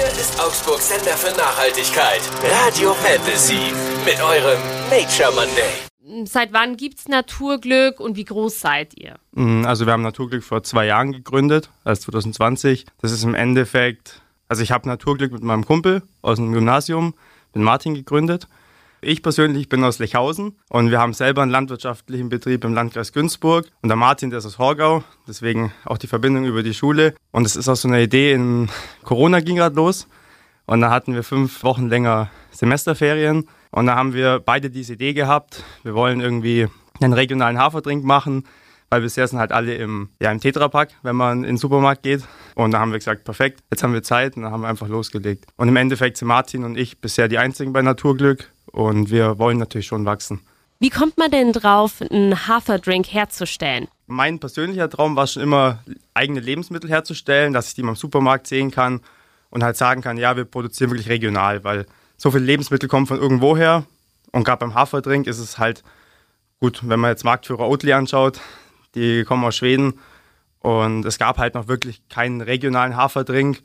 Hier ist Augsburg Sender für Nachhaltigkeit. Radio Fantasy mit eurem Nature Monday. Seit wann gibt's Naturglück und wie groß seid ihr? Mm, also wir haben Naturglück vor zwei Jahren gegründet, also 2020. Das ist im Endeffekt, also ich habe Naturglück mit meinem Kumpel aus dem Gymnasium, mit Martin gegründet. Ich persönlich bin aus Lechhausen und wir haben selber einen landwirtschaftlichen Betrieb im Landkreis Günzburg. Und der Martin, der ist aus Horgau, deswegen auch die Verbindung über die Schule. Und es ist auch so eine Idee, in Corona ging gerade los. Und da hatten wir fünf Wochen länger Semesterferien. Und da haben wir beide diese Idee gehabt. Wir wollen irgendwie einen regionalen Haferdrink machen, weil bisher sind halt alle im, ja, im Tetrapack, wenn man in den Supermarkt geht. Und da haben wir gesagt, perfekt, jetzt haben wir Zeit und dann haben wir einfach losgelegt. Und im Endeffekt sind Martin und ich bisher die einzigen bei Naturglück und wir wollen natürlich schon wachsen. Wie kommt man denn drauf, einen Haferdrink herzustellen? Mein persönlicher Traum war schon immer, eigene Lebensmittel herzustellen, dass ich die mal im Supermarkt sehen kann und halt sagen kann, ja, wir produzieren wirklich regional, weil so viele Lebensmittel kommen von irgendwoher und gerade beim Haferdrink ist es halt gut, wenn man jetzt Marktführer Oatly anschaut, die kommen aus Schweden und es gab halt noch wirklich keinen regionalen Haferdrink,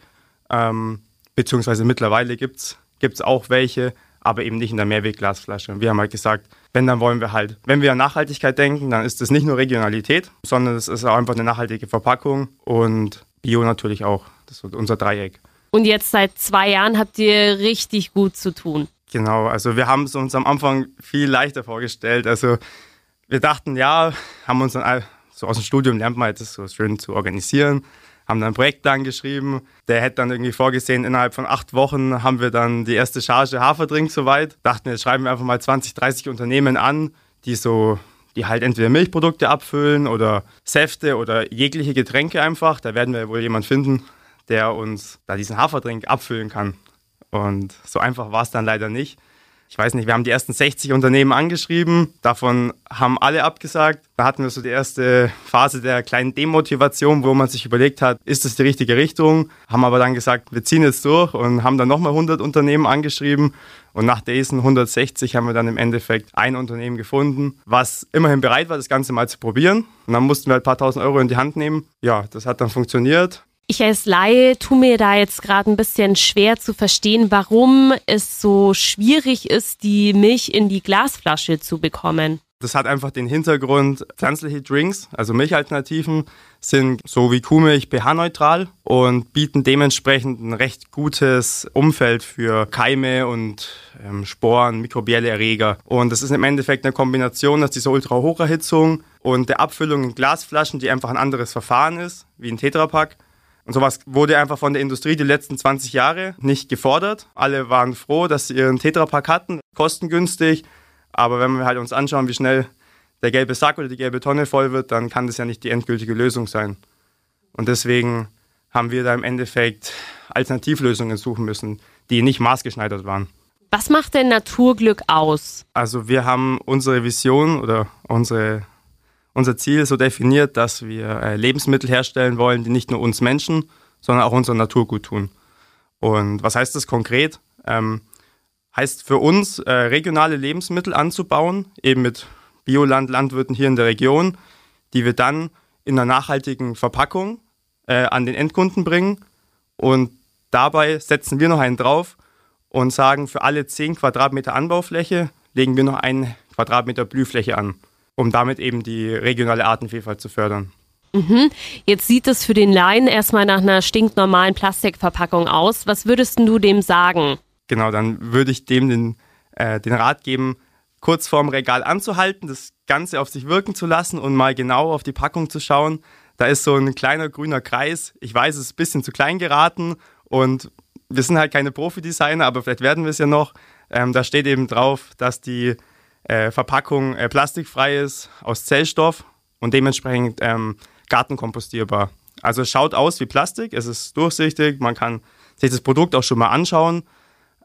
ähm, beziehungsweise mittlerweile gibt es auch welche, aber eben nicht in der Mehrwegglasflasche. Und wir haben halt gesagt, wenn, dann wollen wir halt, wenn wir an Nachhaltigkeit denken, dann ist das nicht nur Regionalität, sondern es ist auch einfach eine nachhaltige Verpackung und Bio natürlich auch. Das ist unser Dreieck. Und jetzt seit zwei Jahren habt ihr richtig gut zu tun. Genau, also wir haben es uns am Anfang viel leichter vorgestellt. Also wir dachten, ja, haben uns dann so aus dem Studium lernt man das so schön zu organisieren haben dann einen Projektplan geschrieben. Der hätte dann irgendwie vorgesehen, innerhalb von acht Wochen haben wir dann die erste Charge Haferdrink soweit. Dachten, jetzt schreiben wir einfach mal 20, 30 Unternehmen an, die so die halt entweder Milchprodukte abfüllen oder Säfte oder jegliche Getränke einfach. Da werden wir wohl jemanden finden, der uns da diesen Haferdrink abfüllen kann. Und so einfach war es dann leider nicht ich weiß nicht, wir haben die ersten 60 Unternehmen angeschrieben, davon haben alle abgesagt. Da hatten wir so die erste Phase der kleinen Demotivation, wo man sich überlegt hat, ist das die richtige Richtung? Haben aber dann gesagt, wir ziehen jetzt durch und haben dann nochmal 100 Unternehmen angeschrieben. Und nach diesen 160 haben wir dann im Endeffekt ein Unternehmen gefunden, was immerhin bereit war, das Ganze mal zu probieren. Und dann mussten wir halt ein paar tausend Euro in die Hand nehmen. Ja, das hat dann funktioniert. Ich als Laie tue mir da jetzt gerade ein bisschen schwer zu verstehen, warum es so schwierig ist, die Milch in die Glasflasche zu bekommen. Das hat einfach den Hintergrund, pflanzliche Drinks, also Milchalternativen, sind so wie Kuhmilch pH-neutral und bieten dementsprechend ein recht gutes Umfeld für Keime und ähm, Sporen, mikrobielle Erreger. Und das ist im Endeffekt eine Kombination aus dieser Ultrahocherhitzung und der Abfüllung in Glasflaschen, die einfach ein anderes Verfahren ist, wie ein Tetrapack. Und sowas wurde einfach von der Industrie die letzten 20 Jahre nicht gefordert. Alle waren froh, dass sie ihren Tetrapack hatten, kostengünstig. Aber wenn wir halt uns anschauen, wie schnell der gelbe Sack oder die gelbe Tonne voll wird, dann kann das ja nicht die endgültige Lösung sein. Und deswegen haben wir da im Endeffekt Alternativlösungen suchen müssen, die nicht maßgeschneidert waren. Was macht denn Naturglück aus? Also wir haben unsere Vision oder unsere unser Ziel so definiert, dass wir äh, Lebensmittel herstellen wollen, die nicht nur uns Menschen, sondern auch unserer Natur gut tun. Und was heißt das konkret? Ähm, heißt für uns, äh, regionale Lebensmittel anzubauen, eben mit Bioland-Landwirten hier in der Region, die wir dann in einer nachhaltigen Verpackung äh, an den Endkunden bringen. Und dabei setzen wir noch einen drauf und sagen, für alle 10 Quadratmeter Anbaufläche legen wir noch einen Quadratmeter Blühfläche an um damit eben die regionale Artenvielfalt zu fördern. Mhm. Jetzt sieht es für den Laien erstmal nach einer stinknormalen Plastikverpackung aus. Was würdest du dem sagen? Genau, dann würde ich dem den, äh, den Rat geben, kurz vorm Regal anzuhalten, das Ganze auf sich wirken zu lassen und mal genau auf die Packung zu schauen. Da ist so ein kleiner grüner Kreis. Ich weiß, es ist ein bisschen zu klein geraten und wir sind halt keine Profi-Designer, aber vielleicht werden wir es ja noch. Ähm, da steht eben drauf, dass die äh, Verpackung äh, plastikfrei ist, aus Zellstoff und dementsprechend ähm, gartenkompostierbar. Also es schaut aus wie Plastik, es ist durchsichtig, man kann sich das Produkt auch schon mal anschauen,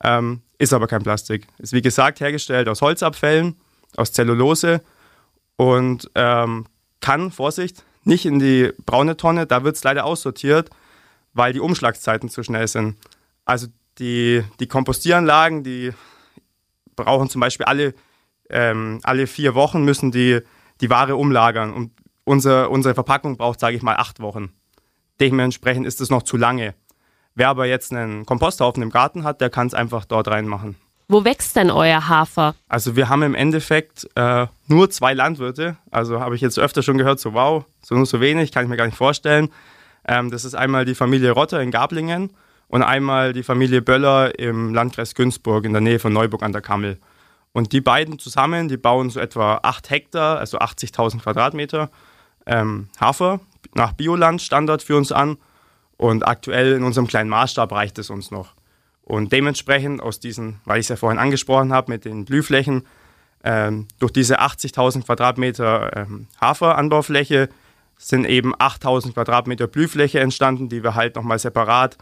ähm, ist aber kein Plastik. Ist wie gesagt hergestellt aus Holzabfällen, aus Zellulose und ähm, kann, Vorsicht, nicht in die braune Tonne, da wird es leider aussortiert, weil die Umschlagszeiten zu schnell sind. Also die, die Kompostieranlagen, die brauchen zum Beispiel alle ähm, alle vier Wochen müssen die, die Ware umlagern. Und unser, unsere Verpackung braucht, sage ich mal, acht Wochen. Dementsprechend ist es noch zu lange. Wer aber jetzt einen Komposthaufen im Garten hat, der kann es einfach dort reinmachen. Wo wächst denn euer Hafer? Also wir haben im Endeffekt äh, nur zwei Landwirte. Also habe ich jetzt öfter schon gehört, so wow, so nur so wenig, kann ich mir gar nicht vorstellen. Ähm, das ist einmal die Familie Rotter in Gablingen und einmal die Familie Böller im Landkreis Günzburg in der Nähe von Neuburg an der Kammel. Und die beiden zusammen, die bauen so etwa 8 Hektar, also 80.000 Quadratmeter ähm, Hafer nach Bioland-Standard für uns an. Und aktuell in unserem kleinen Maßstab reicht es uns noch. Und dementsprechend aus diesen, weil ich es ja vorhin angesprochen habe, mit den Blühflächen, ähm, durch diese 80.000 Quadratmeter ähm, Haferanbaufläche sind eben 8.000 Quadratmeter Blühfläche entstanden, die wir halt nochmal separat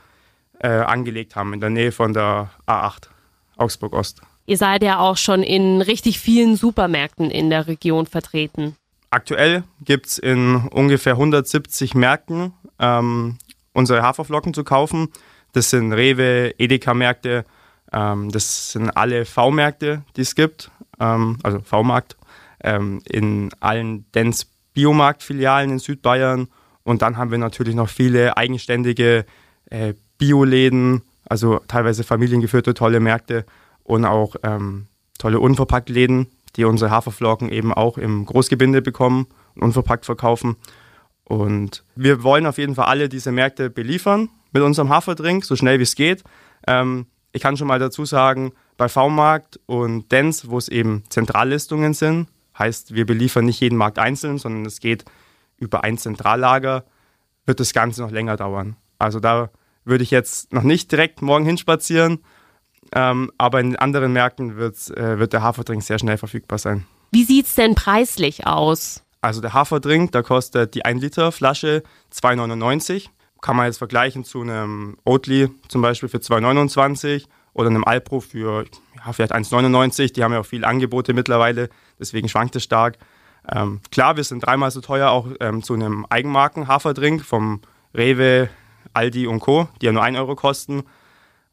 äh, angelegt haben in der Nähe von der A8 Augsburg Ost. Ihr seid ja auch schon in richtig vielen Supermärkten in der Region vertreten. Aktuell gibt es in ungefähr 170 Märkten ähm, unsere Haferflocken zu kaufen. Das sind Rewe, Edeka-Märkte, ähm, das sind alle V-Märkte, die es gibt, ähm, also V-Markt, ähm, in allen Dens Biomarkt-Filialen in Südbayern. Und dann haben wir natürlich noch viele eigenständige äh, Bioläden, also teilweise familiengeführte tolle Märkte und auch ähm, tolle Unverpacktläden, die unsere Haferflocken eben auch im Großgebinde bekommen und unverpackt verkaufen. Und wir wollen auf jeden Fall alle diese Märkte beliefern mit unserem Haferdrink, so schnell wie es geht. Ähm, ich kann schon mal dazu sagen, bei V-Markt und Dens, wo es eben Zentrallistungen sind, heißt, wir beliefern nicht jeden Markt einzeln, sondern es geht über ein Zentrallager, wird das Ganze noch länger dauern. Also da würde ich jetzt noch nicht direkt morgen hinspazieren, ähm, aber in anderen Märkten wird, äh, wird der Haferdrink sehr schnell verfügbar sein. Wie sieht es denn preislich aus? Also der Haferdrink, da kostet die 1 Liter Flasche 2,99. Kann man jetzt vergleichen zu einem Oatly zum Beispiel für 2,29 oder einem Alpro für ja, vielleicht 1,99. Die haben ja auch viele Angebote mittlerweile, deswegen schwankt es stark. Ähm, klar, wir sind dreimal so teuer auch ähm, zu einem Eigenmarken-Haferdrink vom Rewe, Aldi und Co., die ja nur 1 Euro kosten.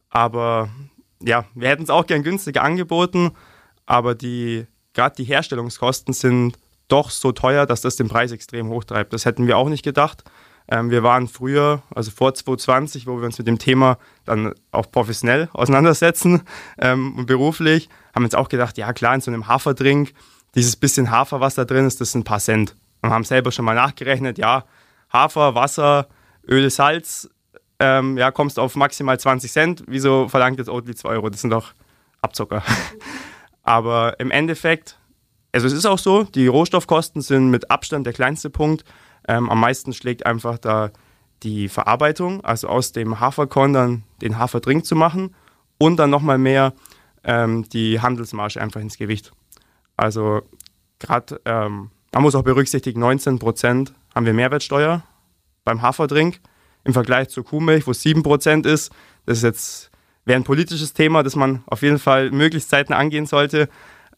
Aber ja, wir hätten es auch gern günstiger angeboten, aber die, gerade die Herstellungskosten sind doch so teuer, dass das den Preis extrem hochtreibt. Das hätten wir auch nicht gedacht. Ähm, wir waren früher, also vor 2020, wo wir uns mit dem Thema dann auch professionell auseinandersetzen ähm, und beruflich, haben uns auch gedacht, ja klar, in so einem Haferdrink, dieses bisschen Hafer, was da drin ist, das sind ein paar Cent. Und haben selber schon mal nachgerechnet, ja, Hafer, Wasser, Öl, Salz, ähm, ja, kommst auf maximal 20 Cent. Wieso verlangt jetzt Oatly 2 Euro? Das sind doch Abzocker. Aber im Endeffekt, also es ist auch so, die Rohstoffkosten sind mit Abstand der kleinste Punkt. Ähm, am meisten schlägt einfach da die Verarbeitung, also aus dem Haferkorn dann den Haferdrink zu machen und dann nochmal mehr ähm, die Handelsmarge einfach ins Gewicht. Also gerade, ähm, man muss auch berücksichtigen, 19% haben wir Mehrwertsteuer beim Haferdrink im Vergleich zur Kuhmilch, wo es 7% ist. Das ist jetzt wäre ein politisches Thema, das man auf jeden Fall möglichst zeitnah angehen sollte.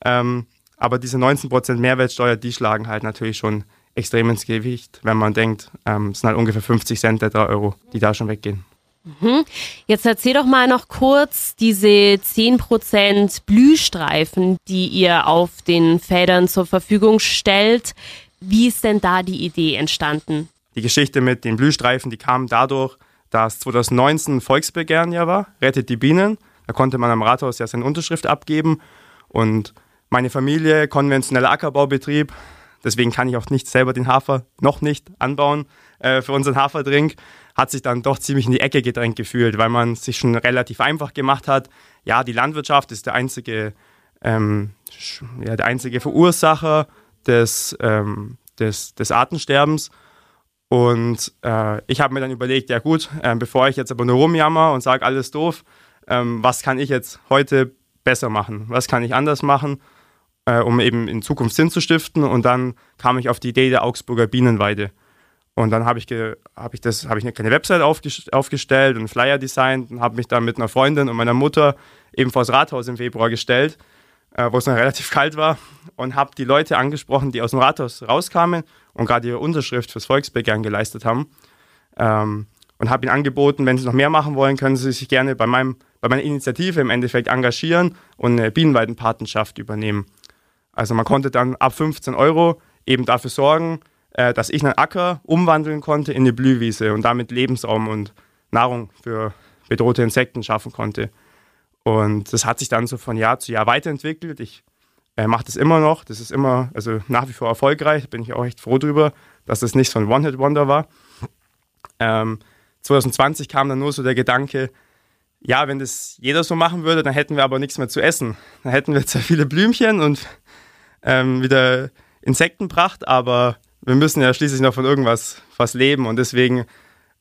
Ähm, aber diese 19% Mehrwertsteuer, die schlagen halt natürlich schon extrem ins Gewicht, wenn man denkt, ähm, es sind halt ungefähr 50 Cent der 3 Euro, die da schon weggehen. Mhm. Jetzt erzähl doch mal noch kurz diese 10% Blühstreifen, die ihr auf den Feldern zur Verfügung stellt. Wie ist denn da die Idee entstanden? Die Geschichte mit den Blühstreifen, die kam dadurch, dass 2019 ein Volksbegehren ja war, Rettet die Bienen. Da konnte man am Rathaus ja seine Unterschrift abgeben. Und meine Familie, konventioneller Ackerbaubetrieb, deswegen kann ich auch nicht selber den Hafer noch nicht anbauen äh, für unseren Haferdrink, hat sich dann doch ziemlich in die Ecke gedrängt gefühlt, weil man sich schon relativ einfach gemacht hat. Ja, die Landwirtschaft ist der einzige, ähm, ja, der einzige Verursacher des, ähm, des, des Artensterbens. Und äh, ich habe mir dann überlegt, ja gut, äh, bevor ich jetzt aber nur rumjammer und sage, alles doof, ähm, was kann ich jetzt heute besser machen? Was kann ich anders machen, äh, um eben in Zukunft Sinn zu stiften? Und dann kam ich auf die Idee der Augsburger Bienenweide. Und dann habe ich, hab ich, hab ich eine kleine Website aufgest aufgestellt und Flyer designt und habe mich dann mit einer Freundin und meiner Mutter eben vor das Rathaus im Februar gestellt, äh, wo es noch relativ kalt war, und habe die Leute angesprochen, die aus dem Rathaus rauskamen und gerade ihre Unterschrift fürs Volksbegehren geleistet haben. Ähm, und habe ihnen angeboten, wenn sie noch mehr machen wollen, können sie sich gerne bei, meinem, bei meiner Initiative im Endeffekt engagieren und eine Bienenweidenpatenschaft übernehmen. Also man konnte dann ab 15 Euro eben dafür sorgen, äh, dass ich einen Acker umwandeln konnte in eine Blühwiese und damit Lebensraum und Nahrung für bedrohte Insekten schaffen konnte. Und das hat sich dann so von Jahr zu Jahr weiterentwickelt. Ich äh, mache das immer noch. Das ist immer, also nach wie vor erfolgreich. Bin ich auch echt froh drüber, dass das nicht so ein One-Hit-Wonder war. Ähm, 2020 kam dann nur so der Gedanke, ja, wenn das jeder so machen würde, dann hätten wir aber nichts mehr zu essen. Dann hätten wir zwar viele Blümchen und ähm, wieder Insektenpracht, aber wir müssen ja schließlich noch von irgendwas was leben und deswegen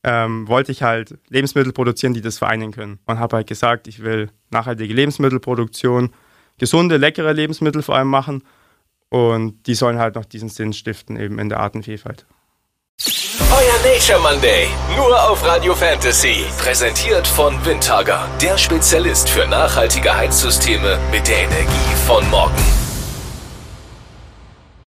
ähm, wollte ich halt Lebensmittel produzieren, die das vereinen können. Und habe halt gesagt, ich will nachhaltige Lebensmittelproduktion, gesunde, leckere Lebensmittel vor allem machen und die sollen halt noch diesen Sinn stiften, eben in der Artenvielfalt. Euer Nature Monday, nur auf Radio Fantasy. Präsentiert von Windhager, der Spezialist für nachhaltige Heizsysteme mit der Energie von morgen.